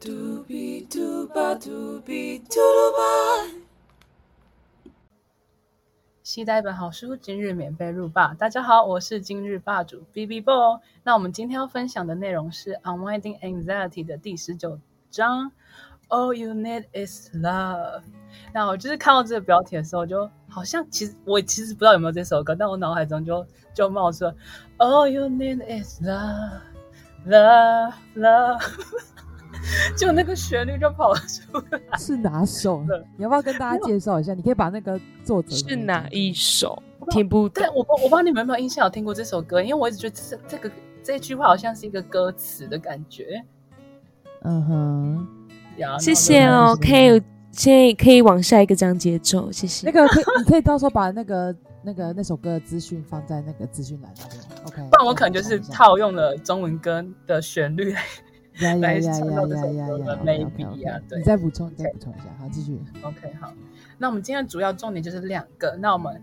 嘟比嘟吧嘟比嘟噜吧。期待一本好书，今日免费入霸。大家好，我是今日霸主 B B Boy。那我们今天要分享的内容是《Unwinding Anxiety》的第十九章。All you need is love。那我就是看到这个标题的时候，就好像其实我其实不知道有没有这首歌，但我脑海中就就冒出了 All you need is love。Love, love，就那个旋律就跑出来。是哪首？你要不要跟大家介绍一下？你可以把那个作者是哪一首？听不懂。对，我我不知道你们有没有印象有听过这首歌，因为我一直觉得这这个这句话好像是一个歌词的感觉。嗯哼，谢谢哦，可以现在可以往下一个章节走，谢谢。那个可以，你可以到时候把那个。那个那首歌的资讯放在那个资讯栏那边，OK。不然我可能就是套用了中文歌的旋律来来唱到这首歌的 maybe 啊。对，你再补充，再补充一下，好，继续。OK，好。那我们今天主要重点就是两个。那我们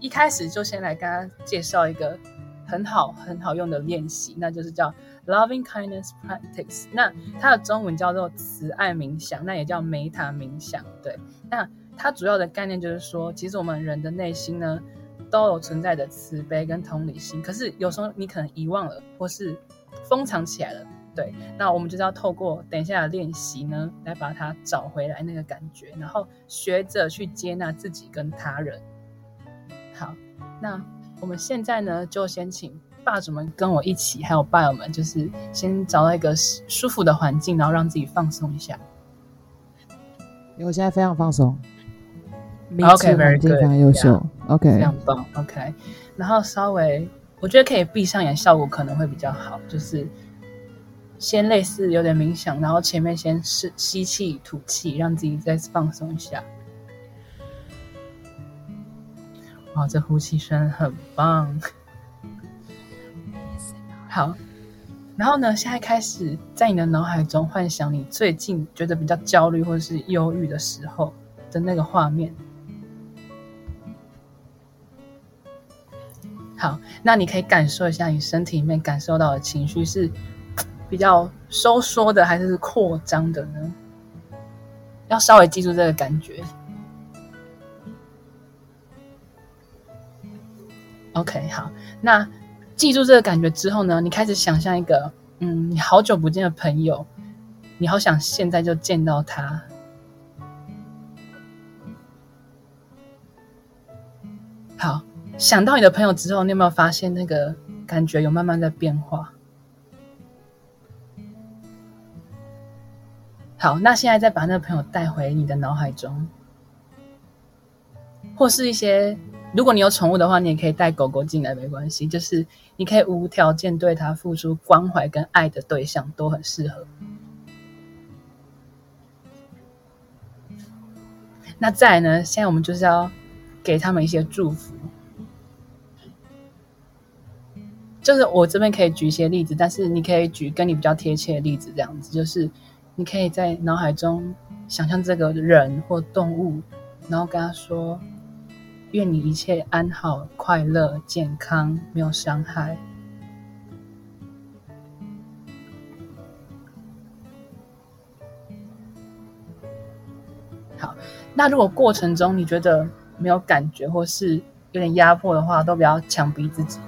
一开始就先来跟大家介绍一个很好很好用的练习，那就是叫 Loving Kindness Practice。那它的中文叫做慈爱冥想，那也叫梅塔冥想。对，那。它主要的概念就是说，其实我们人的内心呢，都有存在的慈悲跟同理心。可是有时候你可能遗忘了，或是封藏起来了。对，那我们就是要透过等一下的练习呢，来把它找回来那个感觉，然后学着去接纳自己跟他人。好，那我们现在呢，就先请霸主们跟我一起，还有霸友们，就是先找到一个舒服的环境，然后让自己放松一下。因为我现在非常放松。OK，very good，非常优秀。OK，非常棒。OK，然后稍微，我觉得可以闭上眼，效果可能会比较好。就是先类似有点冥想，然后前面先是吸气、吐气，让自己再放松一下。哇，这呼吸声很棒。好，然后呢，现在开始在你的脑海中幻想你最近觉得比较焦虑或者是忧郁的时候的那个画面。好，那你可以感受一下你身体里面感受到的情绪是比较收缩的还是扩张的呢？要稍微记住这个感觉。OK，好，那记住这个感觉之后呢，你开始想象一个，嗯，你好久不见的朋友，你好想现在就见到他。好。想到你的朋友之后，你有没有发现那个感觉有慢慢在变化？好，那现在再把那个朋友带回你的脑海中，或是一些，如果你有宠物的话，你也可以带狗狗进来，没关系，就是你可以无条件对它付出关怀跟爱的对象都很适合。那再呢？现在我们就是要给他们一些祝福。就是我这边可以举一些例子，但是你可以举跟你比较贴切的例子，这样子就是你可以在脑海中想象这个人或动物，然后跟他说：“愿你一切安好、快乐、健康，没有伤害。”好，那如果过程中你觉得没有感觉或是有点压迫的话，都不要强逼自己。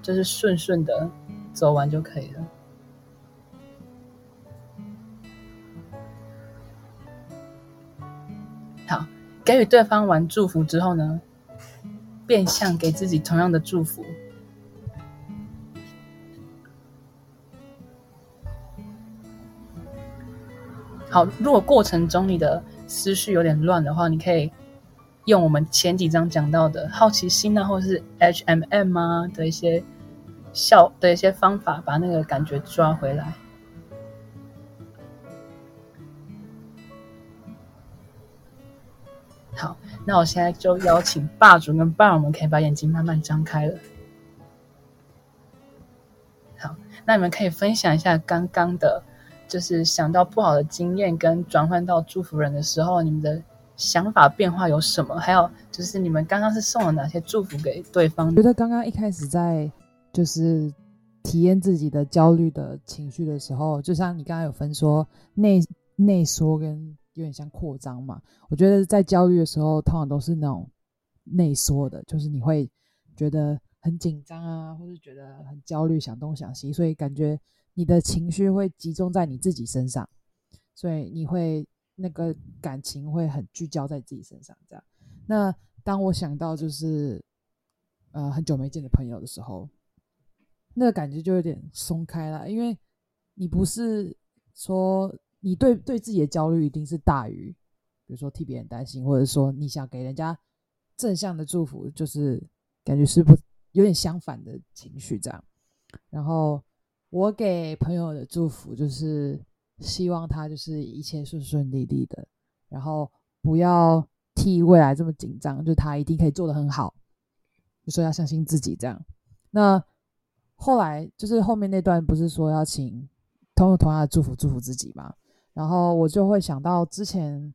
就是顺顺的走完就可以了。给予对方完祝福之后呢，变相给自己同样的祝福。好，如果过程中你的思绪有点乱的话，你可以。用我们前几章讲到的好奇心啊，或是 H M M 啊的一些效的一些方法，把那个感觉抓回来。那我现在就邀请霸主跟霸我们可以把眼睛慢慢张开了。好，那你们可以分享一下刚刚的，就是想到不好的经验跟转换到祝福人的时候，你们的。想法变化有什么？还有就是你们刚刚是送了哪些祝福给对方？觉得刚刚一开始在就是体验自己的焦虑的情绪的时候，就像你刚刚有分说内内缩跟有点像扩张嘛，我觉得在焦虑的时候，通常都是那种内缩的，就是你会觉得很紧张啊，或是觉得很焦虑，想东想西，所以感觉你的情绪会集中在你自己身上，所以你会那个感情会很聚焦在自己身上。这样，那当我想到就是呃很久没见的朋友的时候，那个感觉就有点松开了，因为你不是说你对对自己的焦虑一定是大于，比如说替别人担心，或者说你想给人家正向的祝福，就是感觉是不有点相反的情绪这样。然后我给朋友的祝福就是希望他就是一切顺顺利利的，然后不要替未来这么紧张，就他一定可以做得很好，就说要相信自己这样。那后来就是后面那段不是说要请通用同样的祝福祝福自己嘛？然后我就会想到之前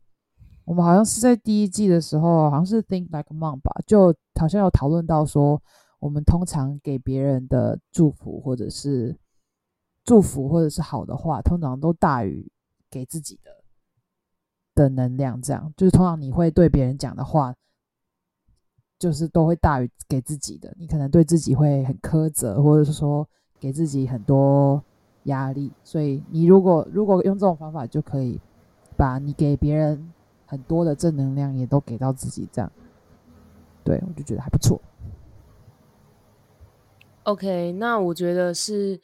我们好像是在第一季的时候，好像是 Think Like a Mom 吧，就好像有讨论到说，我们通常给别人的祝福或者是祝福或者是好的话，通常都大于给自己的的能量。这样就是通常你会对别人讲的话。就是都会大于给自己的，你可能对自己会很苛责，或者是说给自己很多压力，所以你如果如果用这种方法，就可以把你给别人很多的正能量也都给到自己，这样，对我就觉得还不错。OK，那我觉得是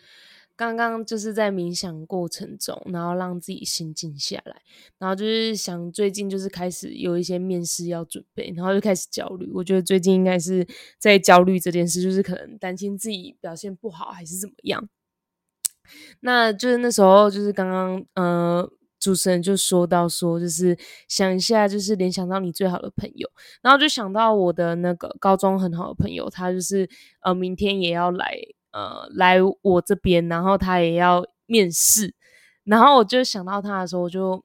刚刚就是在冥想过程中，然后让自己心静下来，然后就是想最近就是开始有一些面试要准备，然后就开始焦虑。我觉得最近应该是在焦虑这件事，就是可能担心自己表现不好还是怎么样。那就是那时候就是刚刚呃。主持人就说到说，就是想一下，就是联想到你最好的朋友，然后就想到我的那个高中很好的朋友，他就是呃明天也要来呃来我这边，然后他也要面试，然后我就想到他的时候，我就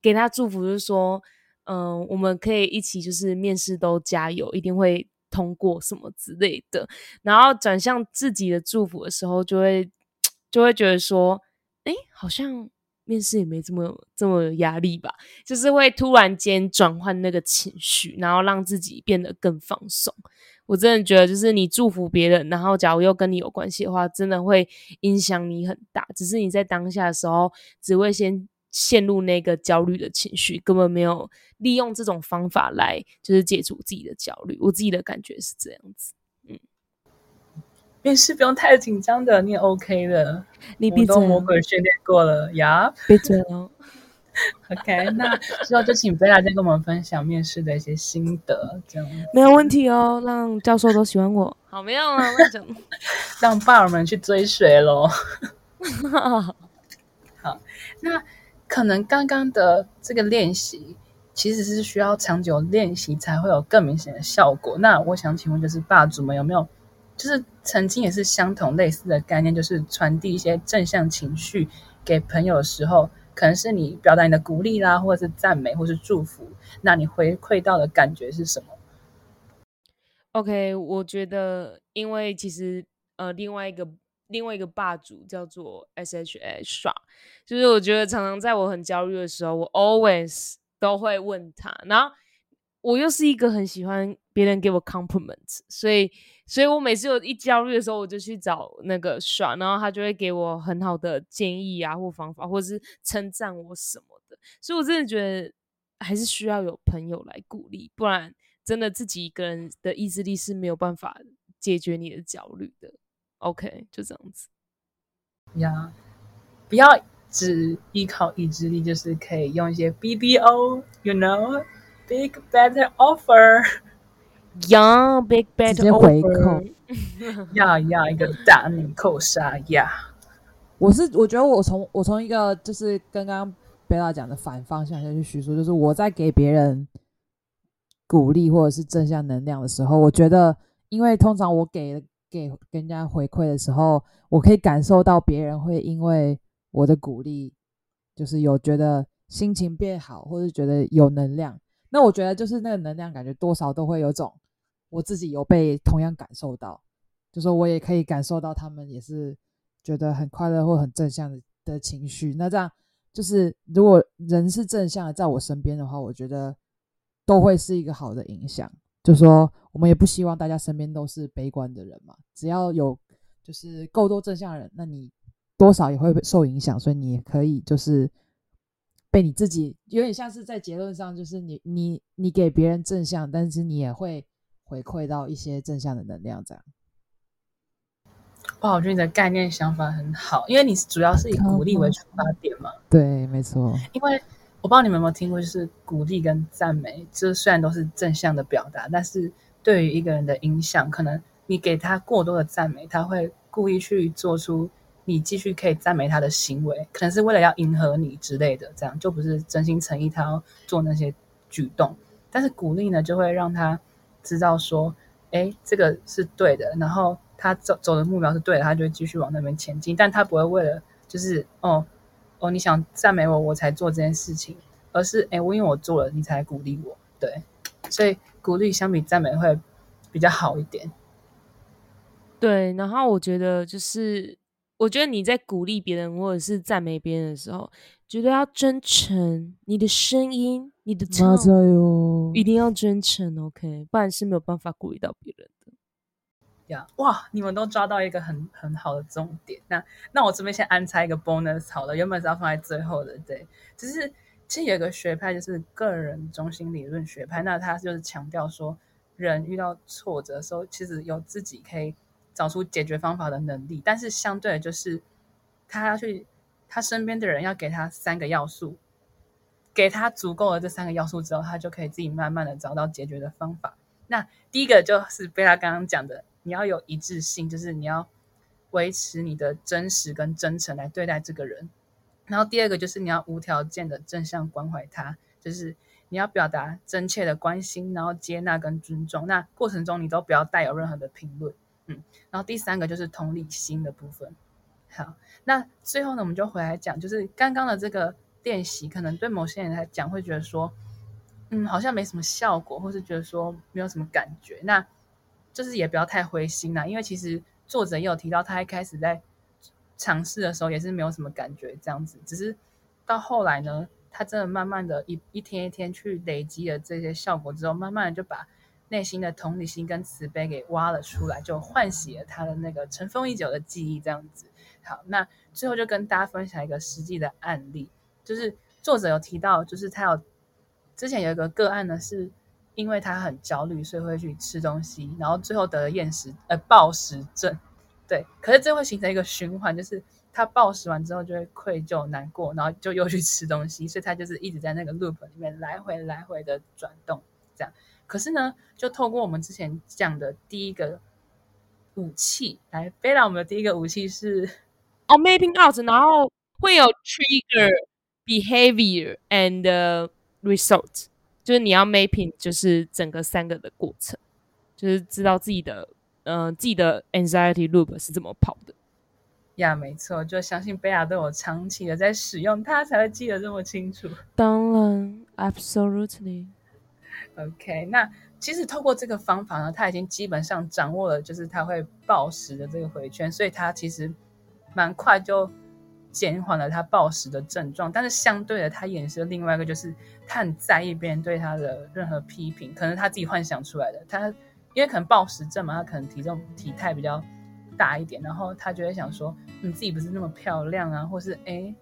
给他祝福，就是说，嗯、我们可以一起就是面试都加油，一定会通过什么之类的。然后转向自己的祝福的时候，就会就会觉得说，哎，好像。面试也没这么这么有压力吧，就是会突然间转换那个情绪，然后让自己变得更放松。我真的觉得，就是你祝福别人，然后假如又跟你有关系的话，真的会影响你很大。只是你在当下的时候，只会先陷入那个焦虑的情绪，根本没有利用这种方法来就是解除自己的焦虑。我自己的感觉是这样子。面试不用太紧张的，你也 OK 的。你闭嘴我都魔鬼训练过了呀。闭嘴哦。OK，那之后就请贝拉再跟我们分享面试的一些心得，这样没有问题哦，让教授都喜欢我。好，没有啊，乱讲。让爸儿们去追随喽。好，那可能刚刚的这个练习其实是需要长久练习才会有更明显的效果。那我想请问，就是霸主们有没有，就是曾经也是相同类似的概念，就是传递一些正向情绪给朋友的时候，可能是你表达你的鼓励啦，或者是赞美，或是祝福，那你回馈到的感觉是什么？OK，我觉得，因为其实呃，另外一个另外一个霸主叫做 SHA 耍，就是我觉得常常在我很焦虑的时候，我 always 都会问他，然后我又是一个很喜欢别人给我 compliment，所以所以我每次有一焦虑的时候，我就去找那个爽，然后他就会给我很好的建议啊，或方法，或者是称赞我什么的，所以我真的觉得还是需要有朋友来鼓励，不然。真的自己一个人的意志力是没有办法解决你的焦虑的。OK，就这样子呀。不要只依靠意志力，就是可以用一些 BBO，you know，big better offer，呀、yeah,，big better 直接回扣，呀呀，一个大逆扣杀呀！我是我觉得我从我从一个就是刚刚贝拉讲的反方向下去叙述，就是我在给别人。鼓励或者是正向能量的时候，我觉得，因为通常我给给跟人家回馈的时候，我可以感受到别人会因为我的鼓励，就是有觉得心情变好，或者觉得有能量。那我觉得就是那个能量感觉多少都会有种我自己有被同样感受到，就说我也可以感受到他们也是觉得很快乐或很正向的的情绪。那这样就是如果人是正向的在我身边的话，我觉得都会是一个好的影响。就说我们也不希望大家身边都是悲观的人嘛，只要有就是够多正向的人，那你多少也会受影响，所以你也可以就是被你自己有点像是在结论上，就是你你你给别人正向，但是你也会回馈到一些正向的能量，这样。哇，我觉得你的概念想法很好，因为你主要是以鼓励为出发点嘛。对，没错。因为我不知道你们有没有听过，就是鼓励跟赞美，这虽然都是正向的表达，但是对于一个人的影响，可能你给他过多的赞美，他会故意去做出你继续可以赞美他的行为，可能是为了要迎合你之类的，这样就不是真心诚意，他要做那些举动。但是鼓励呢，就会让他知道说，哎，这个是对的，然后他走走的目标是对的，他就会继续往那边前进，但他不会为了就是哦。哦，你想赞美我，我才做这件事情，而是哎，我因为我做了，你才鼓励我，对，所以鼓励相比赞美会比较好一点。对，然后我觉得就是，我觉得你在鼓励别人或者是赞美别人的时候，觉得要真诚，你的声音，你的唱，一定要真诚，OK，不然是没有办法鼓励到别人的。呀。哇，你们都抓到一个很很好的重点。那那我这边先安插一个 bonus 好了，原本是要放在最后的，对。只是其实有个学派就是个人中心理论学派，那他就是强调说，人遇到挫折的时候，其实有自己可以找出解决方法的能力。但是相对的，就是他要去他身边的人要给他三个要素，给他足够的这三个要素之后，他就可以自己慢慢的找到解决的方法。那第一个就是贝拉刚刚讲的。你要有一致性，就是你要维持你的真实跟真诚来对待这个人。然后第二个就是你要无条件的正向关怀他，就是你要表达真切的关心，然后接纳跟尊重。那过程中你都不要带有任何的评论，嗯。然后第三个就是同理心的部分。好，那最后呢，我们就回来讲，就是刚刚的这个练习，可能对某些人来讲会觉得说，嗯，好像没什么效果，或是觉得说没有什么感觉。那就是也不要太灰心啦，因为其实作者也有提到，他一开始在尝试的时候也是没有什么感觉，这样子，只是到后来呢，他真的慢慢的一一天一天去累积了这些效果之后，慢慢的就把内心的同理心跟慈悲给挖了出来，就唤醒了他的那个尘封已久的记忆，这样子。好，那最后就跟大家分享一个实际的案例，就是作者有提到，就是他有之前有一个个案呢是。因为他很焦虑，所以会去吃东西，然后最后得了厌食呃暴食症，对。可是这会形成一个循环，就是他暴食完之后就会愧疚难过，然后就又去吃东西，所以他就是一直在那个 loop 里面来回来回的转动这样。可是呢，就透过我们之前讲的第一个武器来，贝拉我们的第一个武器是哦 mapping out，然后会有 trigger behavior and result。就是你要 mapping，就是整个三个的过程，就是知道自己的，嗯，自己的 anxiety loop 是怎么跑的。呀，没错，就相信贝亚都有长期的在使用它，才会记得这么清楚。当然，absolutely。OK，那其实透过这个方法呢，他已经基本上掌握了，就是他会暴食的这个回圈，所以他其实蛮快就。减缓了他暴食的症状，但是相对的，他衍生另外一个就是他很在意别人对他的任何批评，可能他自己幻想出来的。他因为可能暴食症嘛，他可能体重体态比较大一点，然后他就会想说，你自己不是那么漂亮啊，或是哎，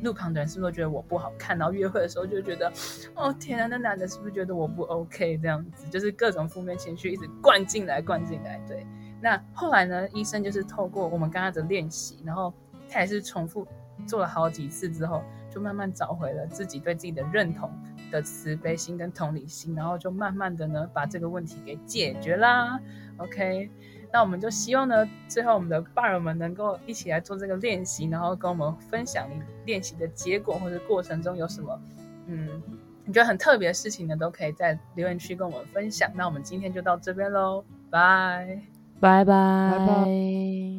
路旁的人是不是觉得我不好看？然后约会的时候就觉得，哦天啊，那男的是不是觉得我不 OK？这样子就是各种负面情绪一直灌进来，灌进来。对，那后来呢，医生就是透过我们刚刚的练习，然后。他也是重复做了好几次之后，就慢慢找回了自己对自己的认同的慈悲心跟同理心，然后就慢慢的呢把这个问题给解决啦。OK，那我们就希望呢，最后我们的伴儿们能够一起来做这个练习，然后跟我们分享你练习的结果或者过程中有什么嗯你觉得很特别的事情呢，都可以在留言区跟我们分享。那我们今天就到这边喽，拜拜拜拜拜。